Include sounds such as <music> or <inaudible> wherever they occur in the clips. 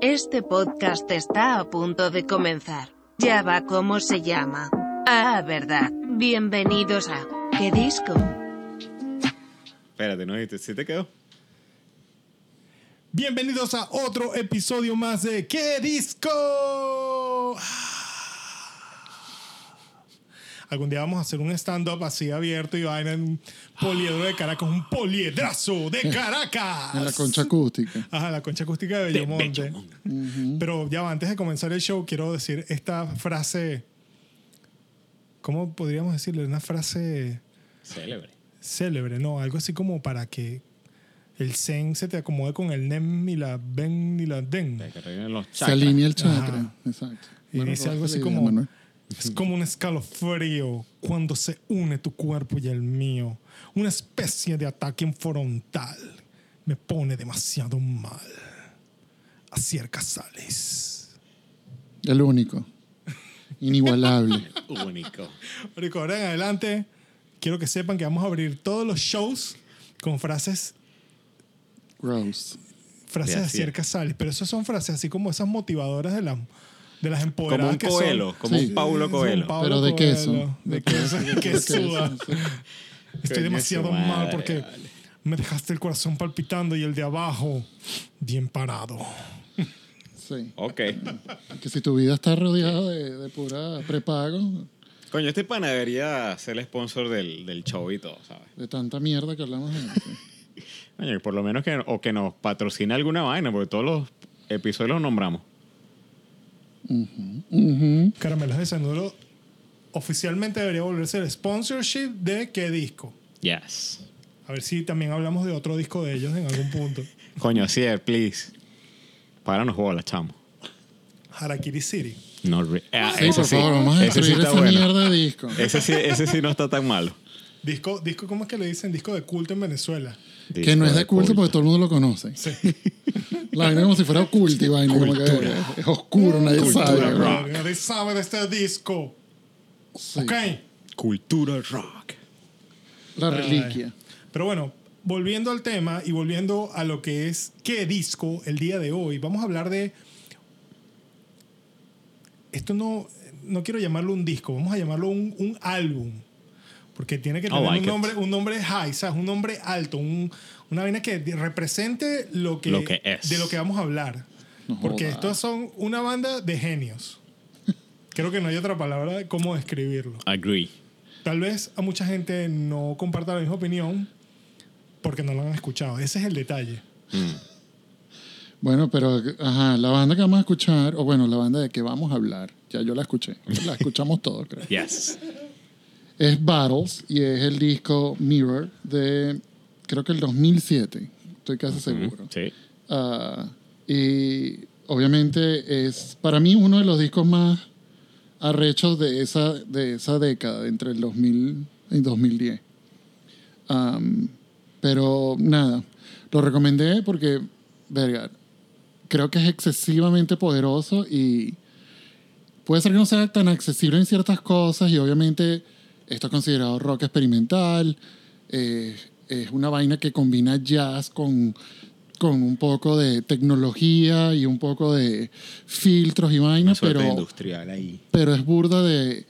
Este podcast está a punto de comenzar. Ya va como se llama. Ah, verdad. Bienvenidos a ¿Qué disco? Espérate, ¿no? ¿Sí te quedó? Bienvenidos a otro episodio más de ¿Qué disco? Algún día vamos a hacer un stand-up así abierto y vaina en un poliedro de Caracas, un poliedrazo de <laughs> Caracas. En la concha acústica. Ajá, la concha acústica de Bellomonte. Pero ya va, antes de comenzar el show, quiero decir esta frase. ¿Cómo podríamos decirle? Una frase Célebre. célebre, ¿no? Algo así como para que el zen se te acomode con el nem y la ben y la den. Se alinea el chakra. Ajá. Exacto. Y dice algo así como-. Es como un escalofrío cuando se une tu cuerpo y el mío. Una especie de ataque frontal. Me pone demasiado mal. Asier Casales. El único. Inigualable. <laughs> Único. Marico, ahora en adelante, quiero que sepan que vamos a abrir todos los shows con frases, Gross. frases De Asier. Casales. Pero esas son frases así como esas motivadoras de, la, de las Como empoderadas un que son. Coelho, como Sí. un Paulo Sí, Coelho. un Paulo Pero de Coelho. queso. De queso, que suda. sí. <laughs> Estoy demasiado madre, mal porque vale. me dejaste el corazón palpitando y el de abajo bien parado. Sí. Ok. <laughs> Que si tu vida está rodeada de, de pura prepago, Coño, este pana debería ser el sponsor del, del show y todo, ¿sabes? de tanta mierda que hablamos. de-. <laughs> Coño, por lo menos que, o que nos patrocine alguna vaina, porque todos los episodios los nombramos. Caramelas de Cianuro oficialmente debería volverse el sponsorship de qué disco. Yes. A ver si también hablamos de otro disco de ellos en algún punto. <laughs> Coño, así es, please. Páranos bolas, chamo. Harakiri City. No re- ah, Sí, ese por favor, vamos a ese sí está esa bueno. mierda de disco. Ese sí, ese sí no está tan malo. Disco, disco, ¿cómo es que le dicen? Disco de culto en Venezuela. Que no es de culto porque todo el mundo lo conoce. Sí. <laughs> La vaina como si fuera oculta y vaina. como que es oscuro, nadie Cultura sabe. rock. Nadie sabe de este disco. Sí. Ok. Cultura rock. La reliquia. Pero bueno, volviendo al tema y volviendo a lo que es qué disco el día de hoy, vamos a hablar de. Esto no, no quiero llamarlo un disco, vamos a llamarlo un, un álbum. Porque tiene que I tener like un, it. nombre, un nombre high, ¿sabes? Un nombre alto, un- una vaina que represente lo que, Lo que es. de lo que vamos a hablar. No Porque joda. estos son una banda de genios. <laughs> Creo que no hay otra palabra de cómo describirlo. Agree. Tal vez a mucha gente no comparta la misma opinión porque no lo han escuchado. Ese es el detalle. Bueno, pero ajá, la banda que vamos a escuchar, o bueno, la banda de que vamos a hablar, ya yo la escuché, la escuchamos todos, creo. <laughs> Yes. Es Battles y es el disco Mirror de, creo que el 2007, estoy casi seguro. Sí. Ah, y obviamente es para mí uno de los discos más arrechos de esa, de esa década, entre el 2000 y 2010. Am, pero nada, lo recomendé porque, verga, creo que es excesivamente poderoso y puede ser que no sea tan accesible en ciertas cosas y obviamente esto es considerado rock experimental, eh, es una vaina que combina jazz con, con un poco de tecnología y un poco de filtros y vainas, pero, industrial ahí. pero es burda de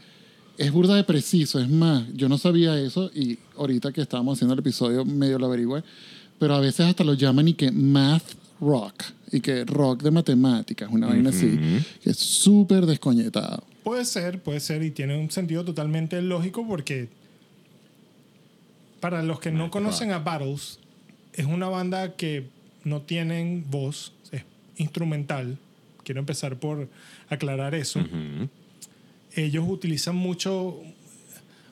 es burda de preciso, es más, yo no sabía eso y ahorita que estábamos haciendo el episodio medio lo averigüé, pero a veces hasta lo llaman y que math rock y que rock de matemáticas, una vaina así, que es súper descoñetado. Puede ser, puede ser y tiene un sentido totalmente lógico porque para los que no conocen a Battles, es una banda que no tienen voz, es instrumental. Quiero empezar por aclarar eso. Ellos utilizan mucho,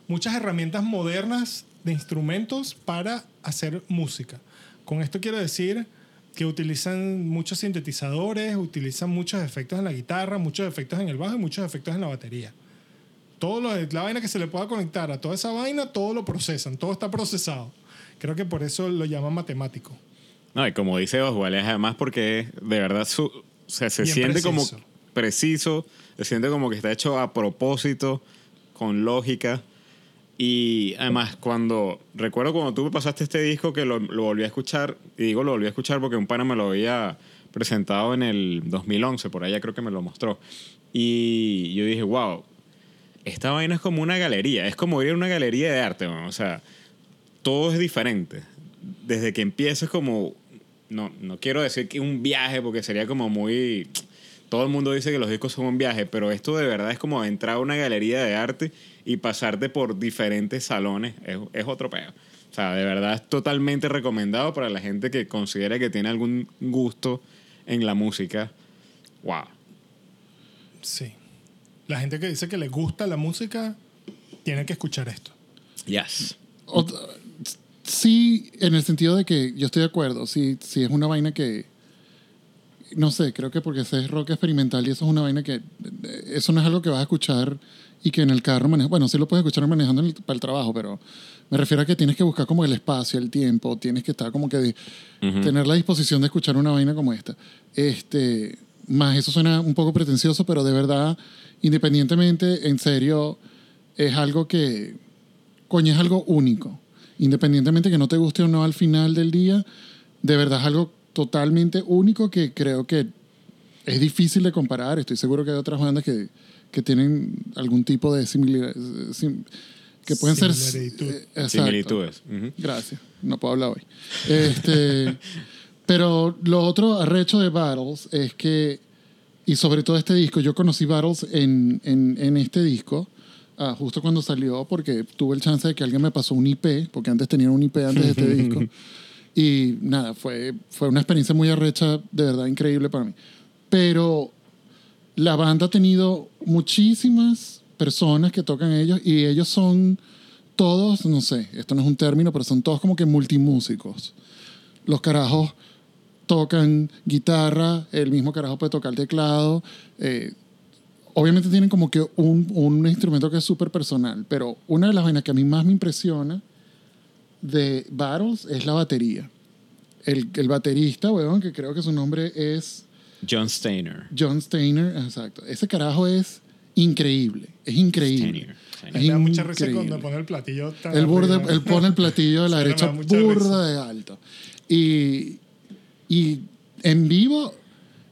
muchas herramientas modernas de instrumentos para hacer música. Con esto quiero decir que utilizan muchos sintetizadores, utilizan muchos efectos en la guitarra, muchos efectos en el bajo y muchos efectos en la batería. Todo lo, la vaina que se le pueda conectar a toda esa vaina, todo lo procesan, todo está procesado. Creo que por eso lo llaman matemático. No, y como dice Oswald, es además porque de verdad su- o sea, se Bien siente como preciso. preciso, se siente como que está hecho a propósito, con lógica. Y además, cuando recuerdo cuando tú me pasaste este disco que lo, lo volví a escuchar, y digo lo volví a escuchar porque un pana me lo había presentado en el 2011, por allá creo que me lo mostró. Y yo dije, wow, esta vaina es como una galería, es como ir a una galería de arte, man. o sea, todo es diferente. Desde que empieza es como, no, no quiero decir que un viaje porque sería como muy... Todo el mundo dice que los discos son un viaje, pero esto de verdad es como entrar a una galería de arte y pasarte por diferentes salones, es, es otro peo. O sea, de verdad es totalmente recomendado para la gente que considere que tiene algún gusto en la música. Wow. Sí. La gente que dice que le gusta la música tiene que escuchar esto. Yes. Ot- sí, en el sentido de que yo estoy de acuerdo. Sí, sí es una vaina que. No sé, creo que porque ese es rock experimental y eso es una vaina que. Eso no es algo que vas a escuchar y que en el carro manejas. Bueno, sí lo puedes escuchar manejando el- para el trabajo, pero me refiero a que tienes que buscar como el espacio, el tiempo, tienes que estar como que. de- tener la disposición de escuchar una vaina como esta. Este. Más eso suena un poco pretencioso, pero de verdad, independientemente, en serio, es algo que coño, es algo único. Independientemente que no te guste o no al final del día, de verdad es algo totalmente único que creo que es difícil de comparar. Estoy seguro que hay otras bandas que, que tienen algún tipo de similaridad, sim- que pueden ser... Eh. Similitudes. Ujú. Gracias. No puedo hablar hoy. Este, <laughs> pero lo otro arrecho de Battles es que, y sobre todo este disco, yo conocí Battles en, en, en este disco, ah, justo cuando salió, porque tuve el chance de que alguien me pasó un IP, porque antes tenía un IP antes de este <laughs> disco. Y nada, fue, fue una experiencia muy arrecha, de verdad increíble para mí. Pero la banda ha tenido muchísimas personas que tocan ellos y ellos son todos, no sé, esto no es un término, pero son todos como que multimúsicos. Los carajos tocan guitarra, el mismo carajo puede tocar teclado. eh, obviamente tienen como que un, un instrumento que es súper personal, pero una de las vainas que a mí más me impresiona de Battles es la batería. El, el baterista, weón, que creo que su nombre es John Steiner. John Steiner, exacto. Ese carajo es increíble, es increíble. Steiner. Me Steiner. da mucha risa increíble. cuando pone el platillo tan Él, borde- él pone el platillo de la me derecha burda de alto. Y, y en vivo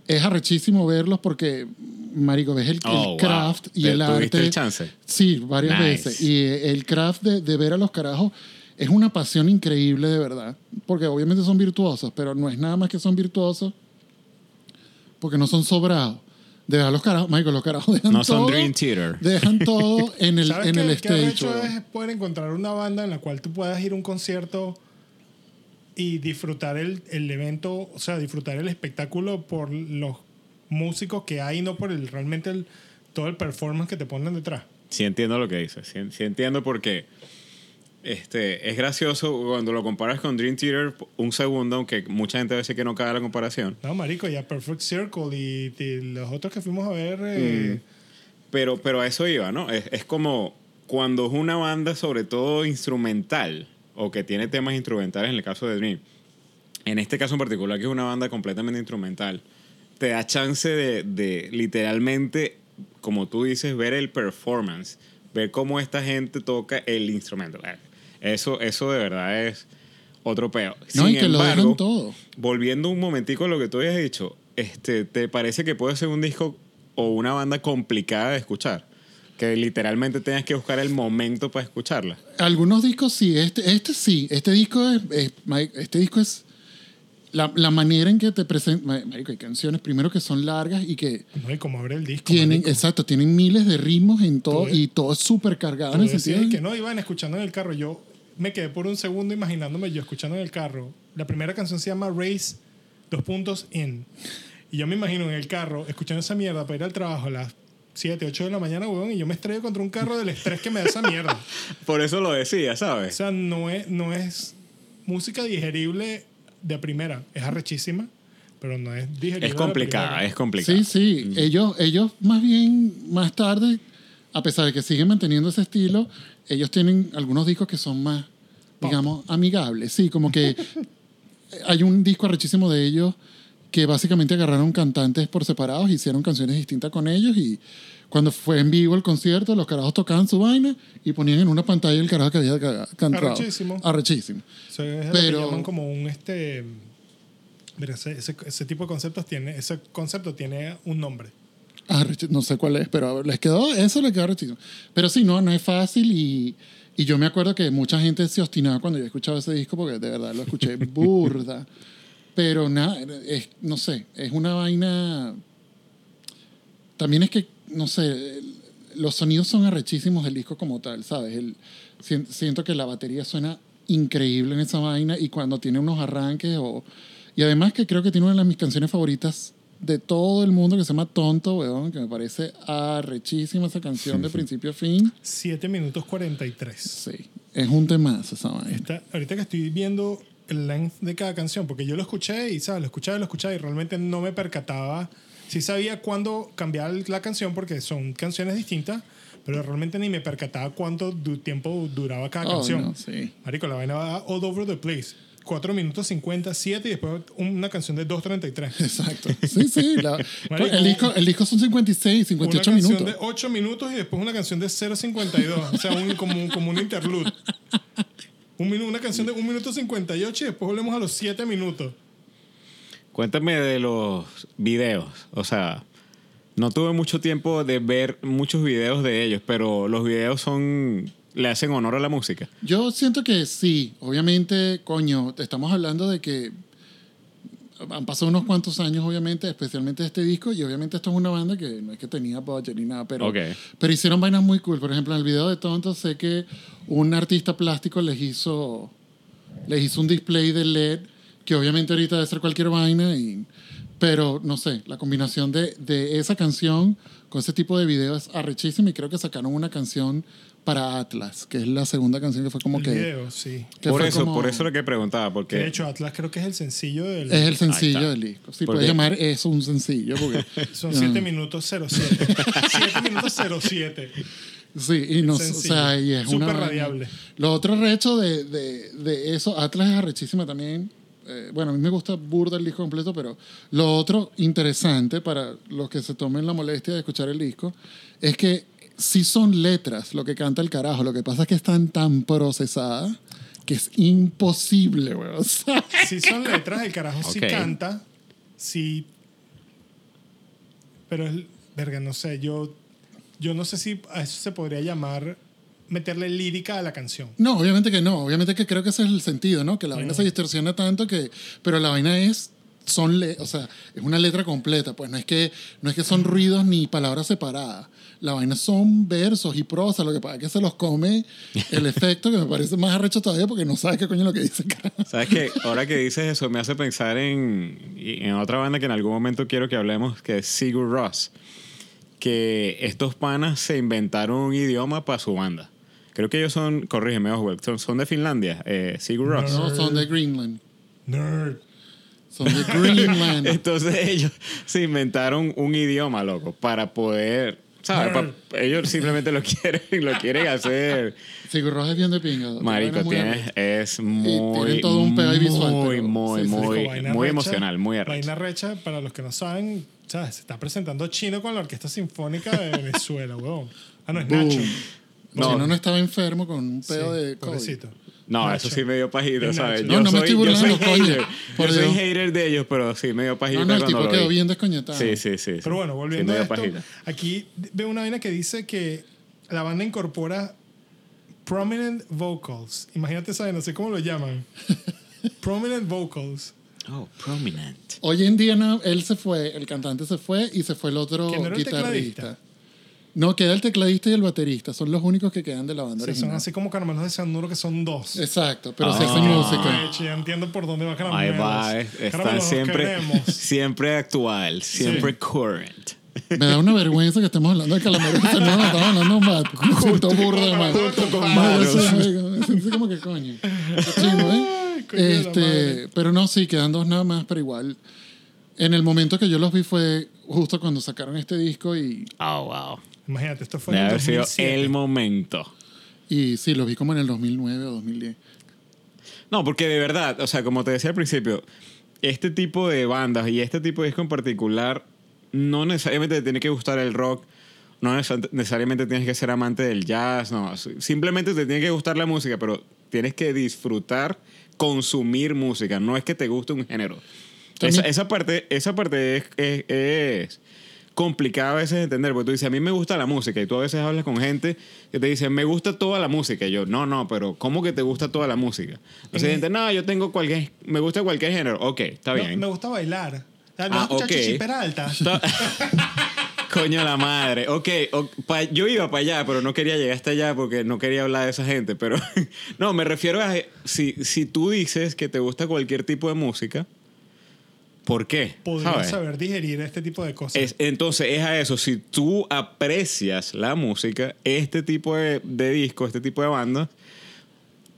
es arrechísimo verlos porque, marico, ves el, el Oh, wow. craft y ¿Te- el arte. el chance? Sí, varias Nice. veces. Y el craft de, de ver a los carajos es una pasión increíble, de verdad. Porque obviamente son virtuosos, pero no es nada más que son virtuosos porque no son sobrados. De verdad, los carajos, marico, los carajos dejan No son todo, Dream Theater. Dejan <laughs> todo en el, ¿Sabes en qué, el stage. weón. es poder encontrar una banda en la cual tú puedas ir a un concierto y disfrutar el, el evento, o sea, disfrutar el espectáculo por los músicos que hay, no por el realmente el, todo el performance que te ponen detrás. Sí entiendo lo que dices. Sí, sí entiendo porque este, es gracioso cuando lo comparas con Dream Theater un segundo, aunque mucha gente dice que no cae la comparación. No, marico, ya Perfect Circle y, y los otros que fuimos a ver. eh, Pero, pero a eso iba, ¿no? Es, es como cuando es una banda, sobre todo instrumental, o que tiene temas instrumentales en el caso de Dream. En este caso en particular, que es una banda completamente instrumental, te da chance de, de literalmente, como tú dices, ver el performance, ver cómo esta gente toca el instrumento. Eso, eso de verdad es otro peo. No, Sin y que lo embargo, dejan todo. volviendo un momentico a lo que tú habías dicho, este, ¿te parece que puede ser un disco o una banda complicada de escuchar? Que literalmente tengas que buscar el momento para escucharla. Algunos discos sí, este, este sí, este disco es, es- este disco es la, la manera en que te presentan, marico, hay canciones primero que son largas y que no, y como abre el disco. tienen, marico. exacto, tienen miles de ritmos en todo y todo es súper cargado en el sentido de que no iban escuchando en el carro. Yo me quedé por un segundo imaginándome yo escuchando en el carro. La primera canción se llama Race, dos puntos in. Y yo me imagino en el carro escuchando esa mierda para ir al trabajo a las 7, 8 de la mañana, weón, y yo me estrello contra un carro del estrés que me da esa mierda. <laughs> Por eso lo decía, O ¿sabes? sea, no es, no es música digerible de primera. Es arrechísima, pero no es digerible. Es complicada, es complicada. Sí, sí. Ellos, ellos más bien, más tarde, a pesar de que siguen manteniendo ese estilo, ellos tienen algunos discos que son más, digamos, amigables. Sí, como que <laughs> hay un disco arrechísimo de ellos que básicamente agarraron cantantes por separados, hicieron canciones distintas con ellos y cuando fue en vivo el concierto, los carajos tocaban su vaina y ponían en una pantalla el carajo que había ca- cantado. Arrechísimo. Arrechísimo. Eso es lo Pero- que llaman como un este. Mira, ese, ese, ese tipo de conceptos tiene, ese concepto tiene un nombre. Arrechi- no sé cuál es, pero les quedó, eso les quedó arrechísimo. Pero sí, no, no es fácil y, y yo me acuerdo que mucha gente se obstinaba cuando yo escuchaba ese disco porque de verdad lo escuché burda. <laughs> Pero nada, es, no sé, es una vaina... También es que, no sé, los sonidos son arrechísimos del disco como tal, ¿sabes? El, sien- siento que la batería suena increíble en esa vaina y cuando tiene unos arranques o... Y además que creo que tiene una de mis canciones favoritas de todo el mundo que se llama Tonto, weón, que me parece arrechísima esa canción de principio a fin. 7 minutos 43. Sí, es un temazo esa vaina. Está- ahorita que estoy viendo el length de cada canción, porque yo lo escuché y, ¿sabes? Lo escuchaba y lo escuchaba y realmente no me percataba. Sí sabía cuándo cambiar la canción porque son canciones distintas, pero realmente ni me percataba cuánto du- tiempo duraba cada Oh, canción. no, sí. Marico, la vaina va all over the place. 4 minutos 57 y después una canción de 2.33. <laughs> Exacto. Sí, sí. la- <laughs> Marico, el, disco, el disco son 56, 58 una canción minutos. de 8 minutos y después una canción de 0.52. o sea, un, como, un- como un interlude. Un minu- una canción de 1 minuto 58 y después volvemos a los 7 minutos. Cuéntame de los videos. O sea, no tuve mucho tiempo de ver muchos videos de ellos, pero los videos son. le hacen honor a la música. Yo siento que sí, obviamente, coño, te estamos hablando de que han pasado unos cuantos años, obviamente, especialmente este disco, y obviamente esto es una banda que no es que tenía budget ni nada, pero, Ok. pero hicieron vainas muy cool. Por ejemplo, en el video de Tonto sé que un artista plástico les hizo, les hizo un display de LED, que obviamente ahorita debe ser cualquier vaina, y, pero no sé, la combinación de, de esa canción con ese tipo de video es arrechísima y creo que sacaron una canción para Atlas, que es la segunda canción que fue como el que... video, sí. que Por eso, como- por eso lo que preguntaba, Que porque de hecho, Atlas creo que es el sencillo del. Es el sencillo del disco. Sí, puedes llamar eso un sencillo. Porque, <laughs> Son 7 minutos 07. 7 <laughs> minutos 07. sí, y no, o sea, y es una Súper vaina. radiable. Lo otro recho de, de, de eso, Atlas es arrechísima también. Eh, bueno, a mí me gusta burda el disco completo, pero lo otro interesante para los que se tomen la molestia de escuchar el disco es que sí son letras lo que canta el carajo. Lo que pasa es que están tan procesadas que es imposible, weón. <laughs> O sea, Sí son letras, el carajo sí canta, sí... Pero es... Verga, no sé, yo... Yo no sé si a eso se podría llamar meterle lírica a la canción. No, obviamente que no. Obviamente que creo que ese es el sentido, ¿no? Que la vaina se distorsiona tanto que... Pero la vaina es... Son le- o sea, es una letra completa, pues no es que no es que son ruidos ni palabras separadas. La vaina son versos y prosa, lo que pasa es que se los come el efecto que me parece más arrecho todavía porque no sabes qué coño es lo que dice. ¿Sabes qué? Ahora que dices eso, me hace pensar en, en otra banda que en algún momento quiero que hablemos, que es Sigur Ross. Que estos panas se inventaron un idioma para su banda. Creo que ellos son, corrígeme, Oswald, son, son de Finlandia, eh, Sigur Ross. No, son de Greenland. Nerd. Son de Greenland. <laughs> Entonces ellos se inventaron un idioma, loco, para poder, ¿sabes? Pa- ellos simplemente lo <laughs> quieren, lo quieren hacer. Sigur es bien de pinga. Marico, tienes, arrecha. es muy, tienen todo un pedo ahí visual, muy, pero- muy, sí, sí, muy, muy emocional, muy arrecho. Vaina recha, para los que no saben, ¿sabes? se está presentando Chino con la Orquesta Sinfónica de <laughs> Venezuela, weón. Ah, no, es Boom. Nacho. No. Si no, no estaba enfermo con un Sí, pedo de COVID. pobrecito. No, Nacho. eso sí me dio pajita, Es ¿sabes? No, no me estoy yo burlando, soy coño, hater. por Yo soy hater de ellos, pero sí me dio pajita No, no, el tipo quedó bien descoñetado. Sí, sí, sí. Pero bueno, volviendo sí, a me dio esto, pajita. aquí veo una vaina que dice que la banda incorpora prominent vocals. Imagínate vaina, no sé cómo lo llaman. <laughs> prominent vocals. Oh, prominent. Hoy en día no, él se fue, el cantante se fue y se fue el otro ¿Que no era el guitarrista. tecladista? No, queda el tecladista y el baterista. Son los únicos que quedan de la banda O sea, son original. así como caramelos de Cianuro que son dos. Exacto, pero Ah. se hace música. Ay, ya entiendo por dónde va caramelos. Ahí va, eh, están siempre, <laughs> siempre actual, siempre current. Me da una vergüenza que estemos hablando de Calamero. No, no, estamos hablando mal. <laughs> Siento burro de mal. Junto con No, malos. siento como que coño. <laughs> Chimbo, ¿eh? Coño Este, pero no, sí, quedan dos nada más, pero igual. En el momento que yo los vi fue justo cuando sacaron este disco y, Oh, wow. Imagínate, esto fue Debe en el haber sido 2007. el momento. y sí, los vi como en el 2009 o 2010. No, porque de verdad, o sea, como te decía al principio, este tipo de bandas y este tipo de disco en particular, no necesariamente te tiene que gustar el rock, no neces- necesariamente tienes que ser amante del jazz, no. Simplemente te tiene que gustar la música, pero tienes que disfrutar, consumir música. No es que te guste un género. Esa, esa parte, esa parte es, es- es complicada a veces de entender, porque tú dices, a mí me gusta la música, y tú a veces hablas con gente que te dice, me gusta toda la música. Y yo, no, no, pero ¿cómo que te gusta toda la música? O sea, En- gente, no, yo tengo cualquier, me gusta cualquier género. Ok, está No, bien. me gusta bailar. ¿No Ah, has escuchado ok. Chichi Peralta? <laughs> Coño la madre. Ok, o- pa- yo iba para allá, pero no quería llegar hasta allá porque no quería hablar de esa gente. Pero <laughs> no, me refiero a si, si tú dices que te gusta cualquier tipo de música, ¿por qué? Podrías ¿Sabes? saber digerir este tipo de cosas. Es- entonces es a eso, si tú aprecias la música, este tipo de, de disco, este tipo de bandas,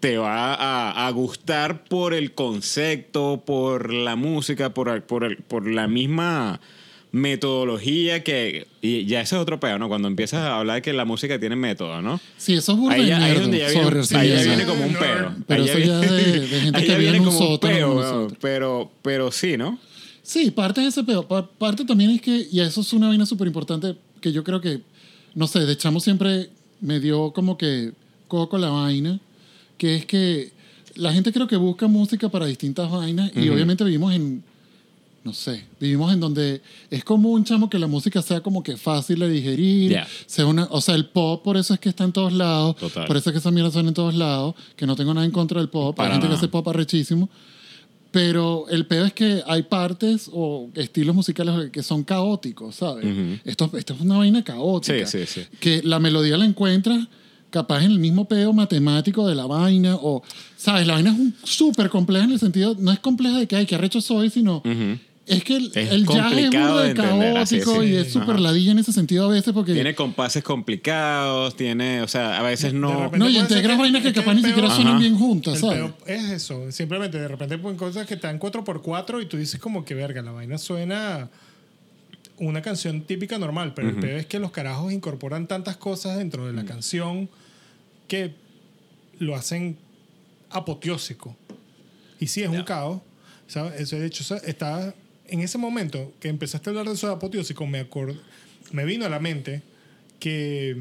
te va a, a gustar por el concepto, por la música, por, por, el- por la misma metodología que... Y ya ese es otro pedo, ¿no? Cuando empiezas a hablar de que la música tiene método, ¿no? Sí, eso es burda Ahí ya, ahí donde ya sorry, viene, sí, ahí ya viene <laughs> como un pero Ahí eso ya viene- de- de gente ahí que viene como pero, pero sí, ¿no? Sí, parte de ese. Pa- Parte también es que, y eso es una vaina súper importante, que yo creo que, no sé, de chamo siempre me dio como que coco la vaina, que es que la gente creo que busca música para distintas vainas y obviamente vivimos en, no sé, vivimos en donde es común, chamo, que la música sea como que fácil de digerir, Ya. sea una, o sea, el pop por eso es que está en todos lados, Total. por eso es que esa mierda suena en todos lados, que no tengo nada en contra del pop, Para hay gente nada. que hace pop arrechísimo, pero el peor es que hay partes o estilos musicales que son caóticos, ¿sabes? Ujú. esto, esto es una vaina caótica. Sí, sí, sí. Que la melodía la encuentras capaz en el mismo pedo matemático de la vaina o, ¿sabes? La vaina es súper compleja en el sentido, no es compleja de que, ay, qué arrecho soy, sino... Ujú. Es que el, Es el jazz es de así, caótico sí. y es súper ladilla en ese sentido a veces porque... Tiene compases complicados, tiene, o sea, a veces no... no, y que- vainas que es que capaz ni siquiera suenan Ajá. bien juntas, ¿sabes? es eso. Simplemente de repente ponen cosas que están 4x4 y tú dices como que verga, la vaina suena una canción típica normal, pero el peor es que los carajos incorporan tantas cosas dentro de la canción que lo hacen apoteósico. Y sí, es un caos. ¿sabes? Eso, de hecho, estaba en ese momento que empezaste a hablar de eso de apoteósico, me, acor- me vino a la mente que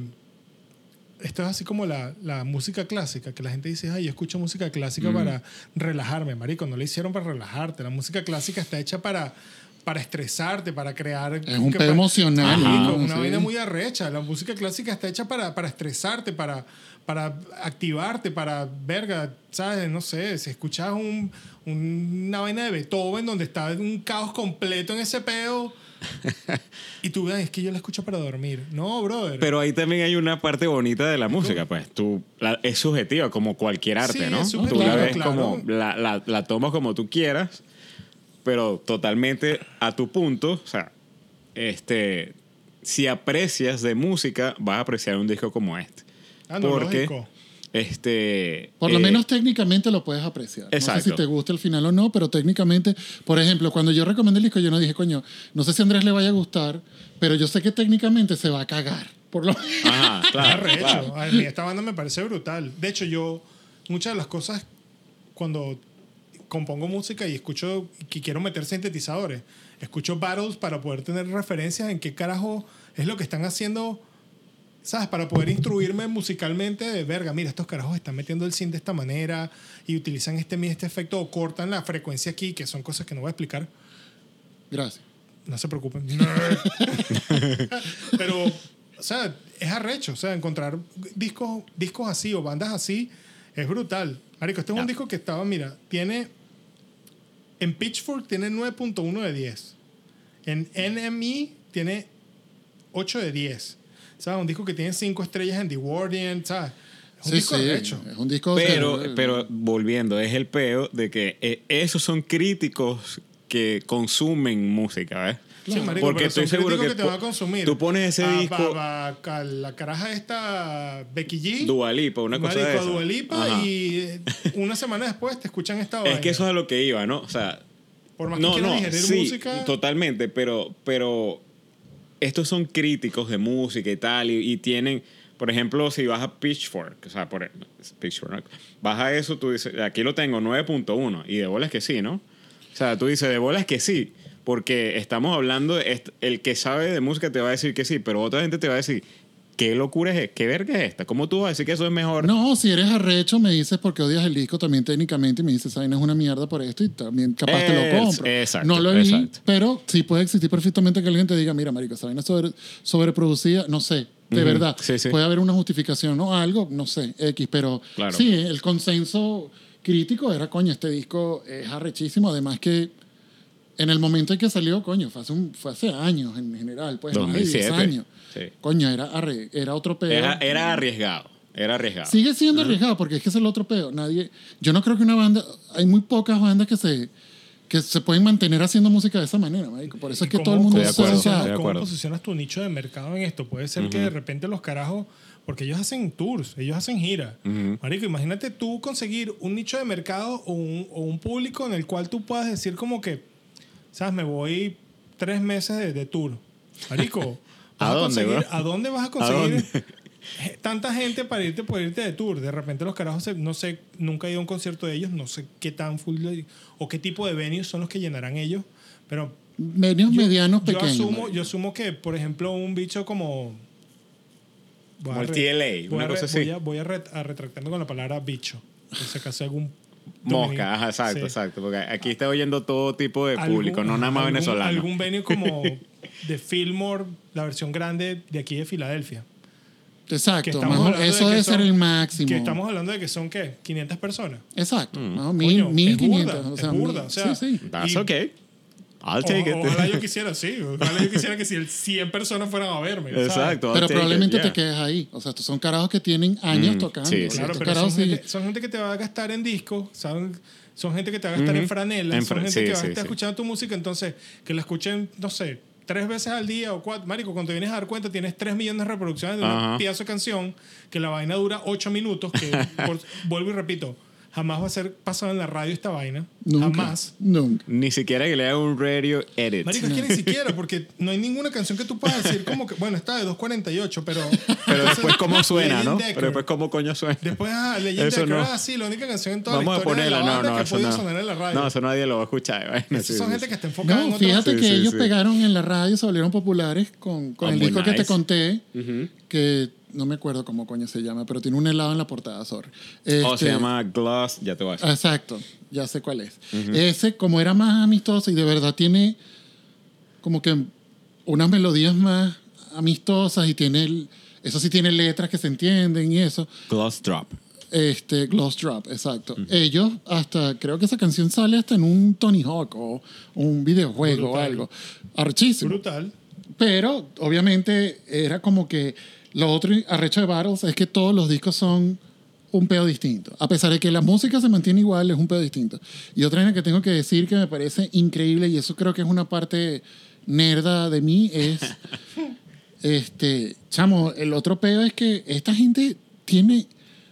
esto es así como la, la música clásica, que la gente dice, ay, yo escucho música clásica para relajarme, marico, no la hicieron para relajarte, la música clásica está hecha para, para estresarte, para crear... Es un pedo emocional, ¿no? una Sí. vaina muy arrecha, la música clásica está hecha para, para estresarte, para, para activarte, para, verga, ¿sabes? No sé, si escuchas un, un- una vaina de Beethoven donde está un caos completo en ese pedo... Y tú, "Ay, es que yo la escucho para dormir. No, brother. Pero ahí también hay una parte bonita de la música, pues tú la- es subjetiva como cualquier arte, Sí, ¿no? es Tú subjetiva, la ves claro. como la, la, la tomas como tú quieras, pero totalmente a tu punto, o sea, este si aprecias de música, vas a apreciar un disco como este. Ah, no, porque lógico. este Por lo eh, menos técnicamente lo puedes apreciar. No sé Exacto. si te gusta el final o no, pero técnicamente, por ejemplo, cuando yo recomendé el disco, yo no dije, coño, no sé si a Andrés le vaya a gustar, pero yo sé que técnicamente se va a cagar. Por lo Ajá, <laughs> claro, claro. A mí esta banda me parece brutal. De hecho, yo, muchas de las cosas, cuando compongo música y escucho que quiero meter sintetizadores, escucho battles para poder tener referencias en qué carajo es lo que están haciendo, ¿sabes? Para poder instruirme musicalmente de verga, mira, estos carajos están metiendo el synth de esta manera y utilizan este, este efecto o cortan la frecuencia aquí, que son cosas que no voy a explicar. Gracias. No se preocupen. <laughs> Pero, o sea, es arrecho. O sea, encontrar discos, discos así o bandas así es brutal. Marico, este es un disco que estaba, mira, tiene. En Pitchfork tiene 9.1 de 10. En NME tiene 8 de 10. ¿Sabes? Un disco que tiene 5 estrellas en The Guardian. ¿Sabes? Es un Sí, disco sí, arrecho. es un disco Pero, que- pero volviendo, es el peo de que eh, esos son críticos que consumen música, ¿ves? Sí, marico, Porque estoy seguro críticos que te van a consumir. tú pones ese A- disco- a- a- a la caraja esta Becky G. Dualipa, una cosa Marico, de esa. Dua Lipa Ajá. y una semana después te escuchan esta Es que eso es a lo que iba, ¿no? O sea, Por más que no, digerir sí, música... totalmente, pero, pero estos son críticos de música y tal, y, y tienen, por ejemplo, si vas a Pitchfork, o sea, por Pitchfork, ¿no? vas a eso, tú dices, aquí lo tengo 9.1, y de bolas que sí, ¿no? O sea, tú dices, de bolas que sí, porque estamos hablando, de el que sabe de música te va a decir que sí, pero otra gente te va a decir, ¿qué locura es, qué verga es esta? ¿Cómo tú vas a decir que eso es mejor? No, si eres arrecho, me dices porque odias el disco también técnicamente y me dices, esa vaina es una mierda por esto y también capaz te lo compro. exacto, no lo vi, exacto. pero sí puede existir perfectamente que alguien te diga, mira, marico, esa vaina es sobre, sobreproducida, no sé, de verdad. sí, sí. Puede haber una justificación o algo, no sé, X, pero Claro. sí, el consenso crítico era, coño, este disco es arrechísimo, además que en el momento en que salió, coño, fue hace, un- fue hace años en general, pues más de 10 2007. años. Sí. Coño, era, arre- era otro pedo. Era, era arriesgado, era arriesgado. Sigue siendo arriesgado porque es que es el otro pedo. Nadie, yo no creo que una banda, hay muy pocas bandas que se que se pueden mantener haciendo música de esa manera, marico. Por eso es que ¿Y todo el mundo acuerdo, se- o sea, estoy de ¿Cómo acuerdo. posicionas tu nicho de mercado en esto? Puede ser que de repente los carajos, porque ellos hacen tours, ellos hacen giras. Marico, imagínate tú conseguir un nicho de mercado o un, o un público en el cual tú puedas decir como que, ¿sabes? Me voy tres meses de, de tour. Marico, <laughs> ¿A dónde, bro? ¿a dónde vas a ¿A conseguir dónde? <laughs> tanta gente para irte por irte de tour? De repente los carajos, se- no sé, nunca he ido a un concierto de ellos, no sé qué tan full o qué tipo de venues son los que llenarán ellos, pero yo- medianos yo pequeños. Asumo, yo asumo que, por ejemplo, un bicho como. Como el re- TLA, voy una a re- cosa así. Voy, a, voy a ret- a retractarme con la palabra bicho. Por si acaso algún. Mosca, ajá, exacto, Sí. exacto. Porque aquí está oyendo todo tipo de público, no nada más algún- venezolano. Algún venue como <laughs> de Fillmore, la versión grande de aquí de Filadelfia. Exacto, más de eso debe son- ser el máximo. Que estamos hablando de que son, ¿qué? 500 personas. Exacto, Mm. ¿no? Mil, Coño, mil es burda. O sea, es burda, o sea, sí, sí. That's Y- okay. I'll O- take it. ojalá yo <laughs> quisiera, sí. Ojalá yo quisiera que si el 100 personas fueran a verme. ¿sabes? Exacto. I'll Pero it, probablemente yeah. te quedes ahí. O sea, estos son carajos que tienen años Mm, tocando. sí. Claro, Estos pero son sí- gente, son gente que te va a gastar en discos, ¿saben? son gente que te va a gastar en franelas, En son gente sí, que va a estar sí. escuchando tu música, entonces que la escuchen, no sé, tres veces al día o cuatro. Marico, cuando te vienes a dar cuenta, tienes tres millones de reproducciones de una Ajá. pieza de canción, que la vaina dura ocho minutos, que <laughs> por- vuelvo y repito, jamás va a ser pasado en la radio esta vaina. Nunca. Jamás. Nunca. Ni siquiera que le haga un radio edit. Marico, es que ni siquiera, porque no hay ninguna canción que tú puedas decir como que, bueno, está de 2.48, pero... <laughs> Pero después cómo suena, ¿no? Decker. Pero después cómo coño suena. Después, ah, Legend Eso Decker, no. ah, sí, la única canción en toda Vamos la a historia ponerla, de la no, banda no, que eso podía no. sonar en la radio. No, eso nadie lo va a escuchar. Bueno, Esos sí, son sí, gente sí. que está enfocada en No, otras- fíjate Sí, que sí, ellos sí. pegaron en la radio, se volvieron populares con, con Ah, el disco que te nice. conté, que no me acuerdo cómo coño se llama, pero tiene un helado en la portada, sorry. Oh, se Este, llama Gloss, ya te voy a decir. Exacto, ya sé cuál es. Ese, como era más amistoso y de verdad tiene como que unas melodías más amistosas y tiene, el- eso sí tiene letras que se entienden y eso. Gloss Drop. Este, Gloss Drop, exacto. Ellos hasta, creo que esa canción sale hasta en un Tony Hawk o un videojuego o algo. Archísimo. Brutal. Pero obviamente era como que lo otro arrecho de Battles es que todos los discos son un pedo distinto. A pesar de que la música se mantiene igual, es un pedo distinto. Y otra cosa que tengo que decir que me parece increíble, y eso creo que es una parte nerda de mí, es. <laughs> este, chamo, el otro pedo es que esta gente tiene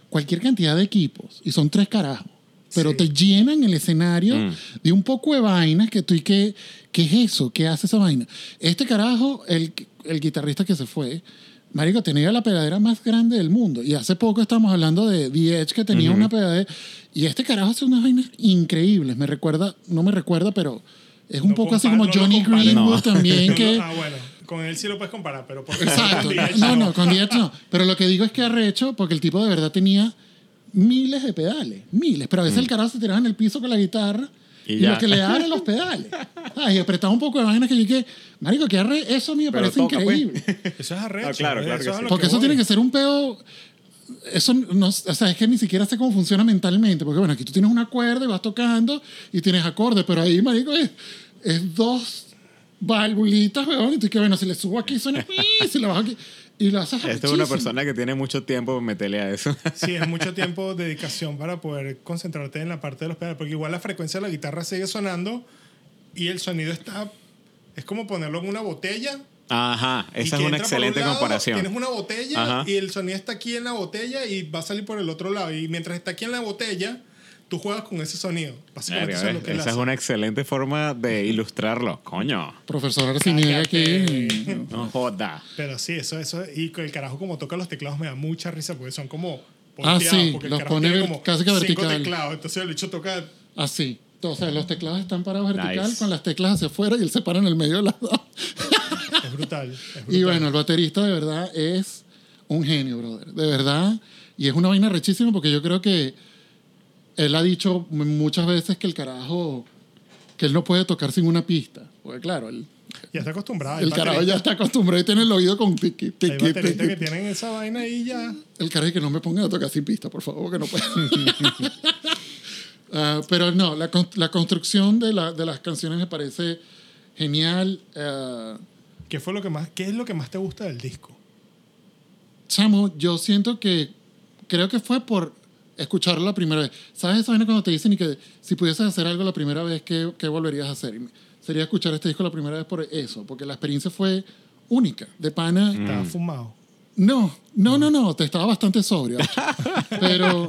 cualquier cantidad de equipos y son tres carajos. Pero Sí. te llenan el escenario Mm. de un poco de vainas que tú y que, ¿qué es eso? ¿Qué hace esa vaina? Este carajo, el, el guitarrista que se fue, Marico, tenía la pedadera más grande del mundo. Y hace poco estábamos hablando de The Edge que tenía una pedadera. Y este carajo hace unas vainas increíbles. Me recuerda, no me recuerda, pero es un No poco así como no Johnny. Greenwood No. también. <laughs> No, que, no, ah, bueno, con él sí lo puedes comparar, pero por Exacto. No, no, con The Edge no. Pero lo que digo es que arrecho, porque el tipo de verdad tenía miles de pedales, miles. Pero a veces el carajo se tiraba en el piso con la guitarra Y y, ya. que le eran los pedales. Ay, y apretaba un poco de vainas que yo dije, marico, que arre, eso a mí me Pero parece toca, pues. increíble. <laughs> Eso es arrecho. Claro, ¿eh? claro Eso que sí. Porque eso voy. tiene que ser un pedo. Eso no, o sea, es que ni siquiera sé cómo funciona mentalmente. Porque bueno, aquí tú tienes una cuerda y vas tocando y tienes acordes, pero ahí, marico, es, es dos valvulitas, weón. Y tú que bueno, si le subo aquí suena <laughs> si le bajo aquí. Y lo haces Esta es una persona que tiene mucho tiempo meterle a eso. <laughs> Sí, es mucho tiempo de dedicación para poder concentrarte en la parte de los pedales, porque igual la frecuencia de la guitarra sigue sonando y el sonido está... Es como ponerlo en una botella. Ajá, esa es una un excelente lado, comparación. Tienes una botella Ajá. y el sonido está aquí en la botella y va a salir por el otro lado. Y mientras está aquí en la botella, tú juegas con ese sonido. Básicamente Verga, eso es lo ¿ves? que él Esa es hace. una excelente forma de ilustrarlo. Coño, Profesor Arciniega aquí. No joda. Pero sí, eso, eso. Y el carajo como toca los teclados me da mucha risa porque son como... Ah, sí, porque el los carajo pone tiene ver- como casi que cinco vertical. teclados. Entonces el bicho toca Así. O sea, los teclados están parados vertical Nice. con las teclas hacia afuera y él se para en el medio de las dos. Es brutal. es <laughs> Y brutal. bueno, el baterista de verdad es un genio, brother. De verdad. Y es una vaina rechísima porque yo creo que él ha dicho muchas veces que el carajo, que él no puede tocar sin una pista. Porque claro, el, Ya está acostumbrado. hay el carajo ya está acostumbrado y tiene el oído con tiqui, Hay tiqui, bateristas que tienen esa vaina ahí ya. El carajo que no me pongan a tocar sin pista, por favor, que no puedo. <laughs> Ah, pero no, la, con- la construcción de, la, de las canciones me parece genial. Ah, ¿Qué, fue lo que más, ¿Qué es lo que más te gusta del disco? Chamo, yo siento que creo que fue por escucharlo la primera vez. ¿Sabes esa vaina cuando te dicen y que si pudieses hacer algo la primera vez, ¿qué, qué volverías a hacer? Y sería escuchar este disco la primera vez por eso, porque la experiencia fue única. De pana, Estaba fumado. no, no, no, no, te estaba bastante sobrio. <laughs> pero,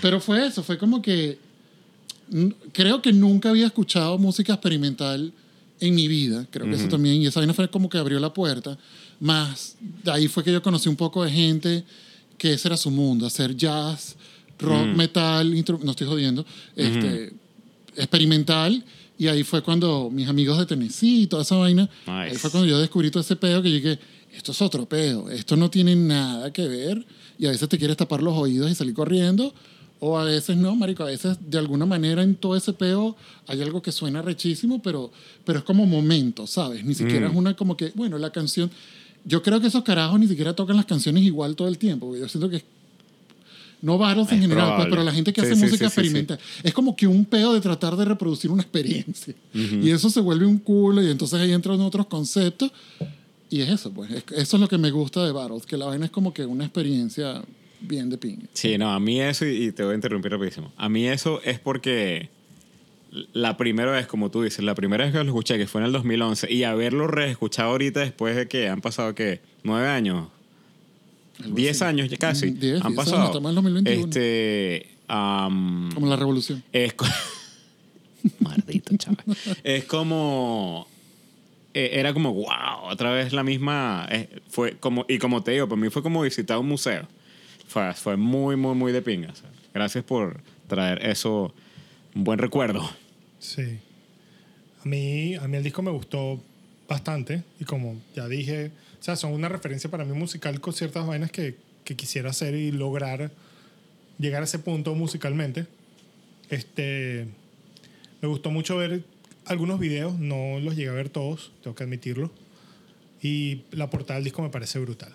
pero fue eso, fue como que creo que nunca había escuchado música experimental en mi vida. Creo que eso también, y esa vaina fue como que abrió la puerta. Más, de ahí fue que yo conocí un poco de gente que ese era su mundo, hacer jazz, rock, metal, intro- no estoy jodiendo, este, experimental. Y ahí fue cuando mis amigos de Tennessee y toda esa vaina, ahí Nice. fue cuando yo descubrí todo ese pedo que yo dije, esto es otro pedo, esto no tiene nada que ver. Y a veces te quieres tapar los oídos y salir corriendo, o a veces no, marico, a veces de alguna manera en todo ese peo hay algo que suena rechísimo, pero, pero es como momento, ¿sabes? Ni siquiera es una como que, bueno, la canción... Yo creo que esos carajos ni siquiera tocan las canciones igual todo el tiempo. porque Yo siento que no varos en general, pues, pero la gente que Sí, hace sí, música sí, experimental. Es como que un pedo de tratar de reproducir una experiencia. Y eso se vuelve un culo y entonces ahí entran otros conceptos. Y es eso, pues. Es- eso es lo que me gusta de Battles, que la vaina es como que una experiencia bien de ping. Sí, no, a mí eso, y y te voy a interrumpir rapidísimo. A mí eso es porque la primera vez, como tú dices, la primera vez que lo escuché, que fue en el 2011, y haberlo reescuchado ahorita después de que han pasado, ¿qué? ¿Nueve años? Algo ¿Diez así. años ya casi? Mm, diez, han diez pasado. años, estamos en 2021. Este... am, Como la revolución. es co- <laughs> Maldito chaval. Es como. eh, Era como, wow, otra vez la misma. eh, fue como, y como te digo, para mí fue como visitar un museo. Fue, fue muy, muy, muy de pinga. o sea, gracias por traer eso, un buen recuerdo. Sí. A mí, a mí el disco me gustó bastante y como ya dije, sea, son una referencia para mí musical con ciertas vainas que, que quisiera hacer y lograr llegar a ese punto musicalmente. Este, me gustó mucho ver algunos videos, no los llegué a ver todos, tengo que admitirlo. Y la portada del disco me parece brutal.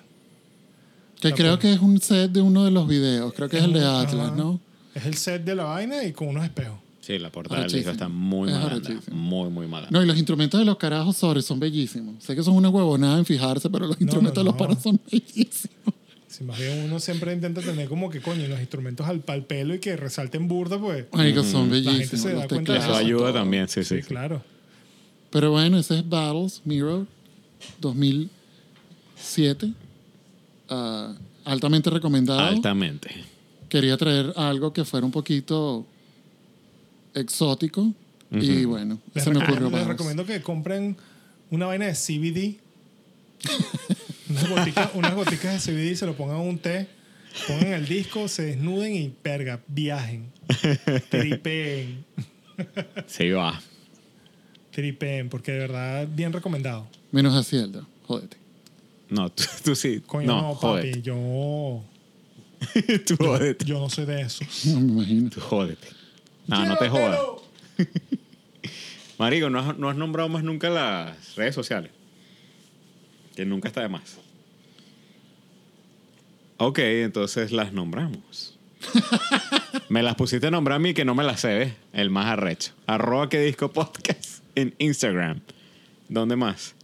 Que La creo que es un set de uno de los videos. Creo que es el de. Atlas, ¿no? Es el set de la vaina y con unos espejos. Sí, la portada del disco está muy Es mala. Muy, muy mala. No, y los instrumentos de los carajos sobre son bellísimos. Sé que son una huevonada en fijarse, pero los instrumentos no, de los no. panas son bellísimos. Si más bien uno siempre intenta tener como que coño los instrumentos al pal pelo y que resalten burda, pues. Son gente bellísimos. se da cuenta de Eso teclados, ayuda todo. también, sí, sí. Sí, claro. Pero bueno, ese es Battles, Mirror, 2007. Ah, altamente recomendado. Altamente. Quería traer algo que fuera un poquito exótico. Y bueno, Les, se me recom- ocurrió les Battles. recomiendo que compren una vaina de CBD. <laughs> unas, goticas, unas goticas de CBD, se lo pongan en un té, pongan el disco, se desnuden y perga, viajen. Tripeen. <laughs> Sí, va. Tripeen, porque de verdad, bien recomendado. Menos Hacienda, jódete. No, tú, tú sí. Coño, no, papi, yo, <laughs> tú jódete. yo no soy de esos. No me imagino. Tú jódete. No, no te jodas. <laughs> Marico, no has, no has nombrado más nunca las redes sociales. Que nunca está de más. Ok, entonces las nombramos. <laughs> me las pusiste a nombrar a mí que no me las sé, ¿ves? El más arrecho. Arroba que disco podcast en Instagram. ¿Dónde más?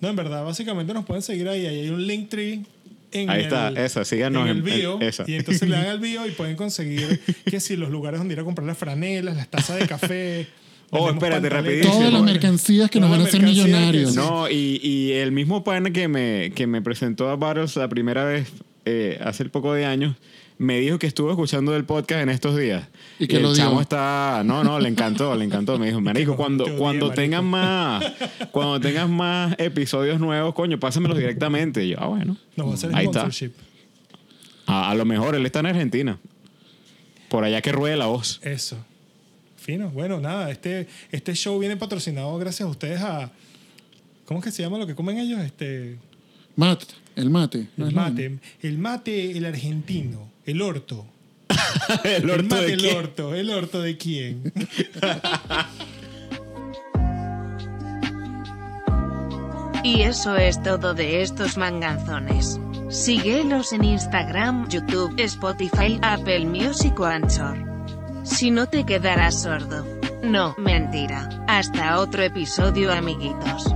No, en verdad, básicamente nos pueden seguir ahí. Ahí hay un link tree. En Ahí el, está, esa, síganos en el en- en- bio. esa. Y entonces le dan <laughs> al bio y pueden conseguir que si los lugares donde ir a comprar las franelas, las tazas de café. <laughs> Oh, espérate, rapidísimo. Todas las mercancías que nos van a hacer millonarios. No, y, y el mismo pana que me, que me presentó a Battles la primera vez eh, hace poco de años, me dijo que estuvo escuchando el podcast en estos días. Y que el lo chamo está... No, no, le encantó, le encantó. Me dijo, marico, no, cuando, te cuando marico". tengas más... Cuando tengas más episodios nuevos, coño, pásamelos directamente. Y yo, ah, bueno. Nos va a hacer Ahí está. sponsorship. A, a lo mejor él está en Argentina. Por allá que ruede la voz. Eso. Fino. Bueno, nada, este, este show viene patrocinado gracias a ustedes a. ¿Cómo es que se llama lo que comen ellos? Este. Mate, el mate. ¿no El mate. El mate, el argentino. El orto. <laughs> ¿El orto de el quién? orto. ¿El orto de quién? <laughs> Y eso es todo de estos manganzones. Síguelos en Instagram, YouTube, Spotify, Apple Music o Anchor. Si no te quedarás sordo. No, mentira. Hasta otro episodio amiguitos.